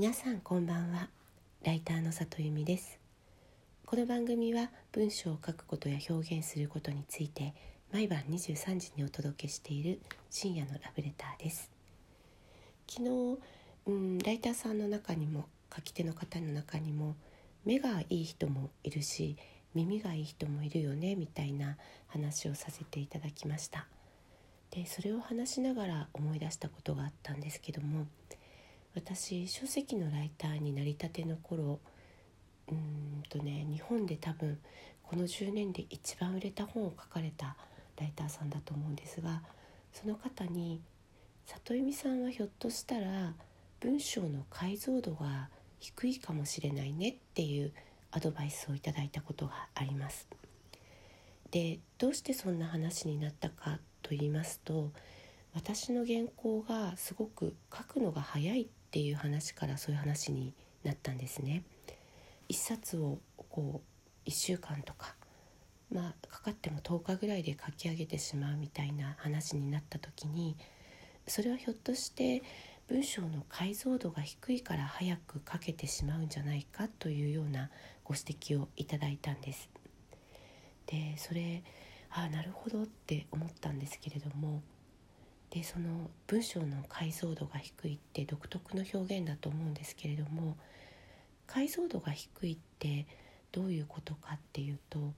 皆さんこんばんは。ライターの里由美です。この番組は文章を書くことや表現することについて毎晩23時にお届けしている深夜のラブレターです。昨日、うん、ライターさんの中にも書き手の方の中にも目がいい人もいるし耳がいい人もいるよねみたいな話をさせていただきました。でそれを話しながら思い出したことがあったんですけども私書籍のライターになりたての頃うんとね日本で多分この10年で一番売れた本を書かれたライターさんだと思うんですがその方に「里由美さんはひょっとしたら文章の解像度が低いかもしれないね」っていうアドバイスをいただいたことがあります。でどうしてそんな話になったかと言いますと私の原稿がすごく書くのが早いっっていう話からそういう話になったんですね。一冊をこう1週間とかまあかかっても10日ぐらいで書き上げてしまうみたいな話になった時にそれはひょっとして文章の解像度が低いから早く書けてしまうんじゃないかというようなご指摘をいただいたんです。でそれああなるほどって思ったんですけれどもでその文章の解像度が低いって独特の表現だと思うんですけれども解像度が低いってどういうことかっていうと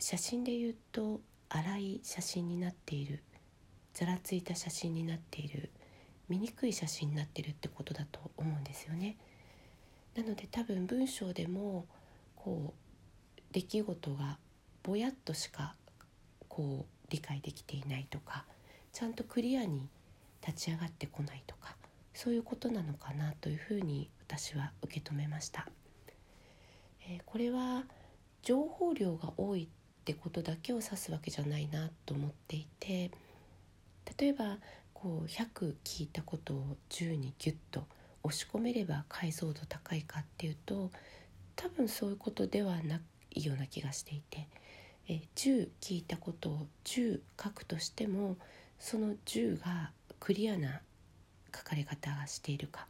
写真で言うと粗い写真になっているざらついた写真になっている見にくい写真になってるってことだと思うんですよね。なので多分文章でもこう出来事がぼやっとしかこう理解できていないとかちゃんとクリアに立ち上がってこないとかそういうことなのかなというふうに私は受け止めました。えー、これは情報量が多いってことだけを指すわけじゃないなと思っていて例えばこう100聞いたことを10にギュッと押し込めれば解像度高いかっていうと多分そういうことではないような気がしていてえ10聞いたことを10書くとしてもその10がクリアな書かれ方がしているか、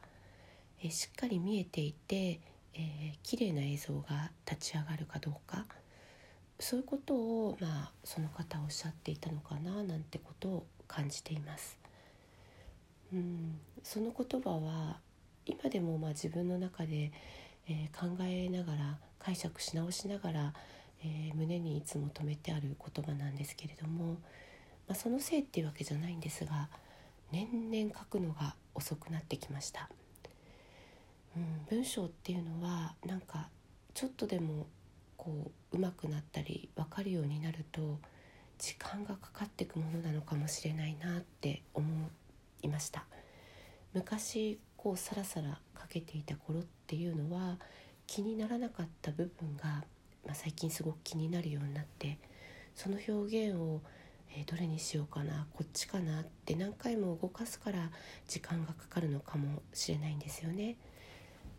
えしっかり見えていて、えー、綺麗な映像が立ち上がるかどうかそういうことを、まあ、その方おっしゃっていたのかななんてことを感じています。うんその言葉は今でもまあ自分の中で、えー、考えながら解釈し直しながら、えー、胸にいつも留めてある言葉なんですけれどもまあ、そのせいっていうわけじゃないんですが年々書くのが遅くなってきました、うん、文章っていうのはなんかちょっとでもこう上手くなったり分かるようになると時間がかかっていくものなのかもしれないなって思いました。昔こうサラサラ書けていた頃っていうのは気にならなかった部分が、まあ、最近すごく気になるようになってその表現をえー、どれにしようかなこっちかなって何回も動かすから時間がかかるのかもしれないんですよね。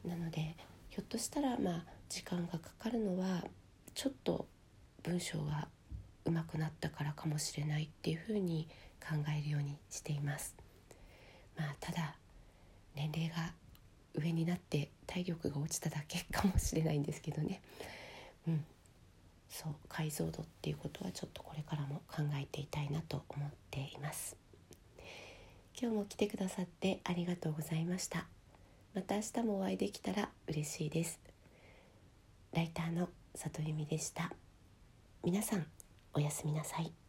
なのでひょっとしたらまあ時間がかかるのはちょっと文章が上手くなったからかもしれないっていうふうに考えるようにしています。まあ、ただ年齢が上になって体力が落ちただけかもしれないんですけどね。うんそう解像度っていうことはちょっとこれからも考えていたいなと思っています。今日も来てくださってありがとうございました。また明日もお会いできたら嬉しいです。ライターの里由美でした。皆さんおやすみなさい。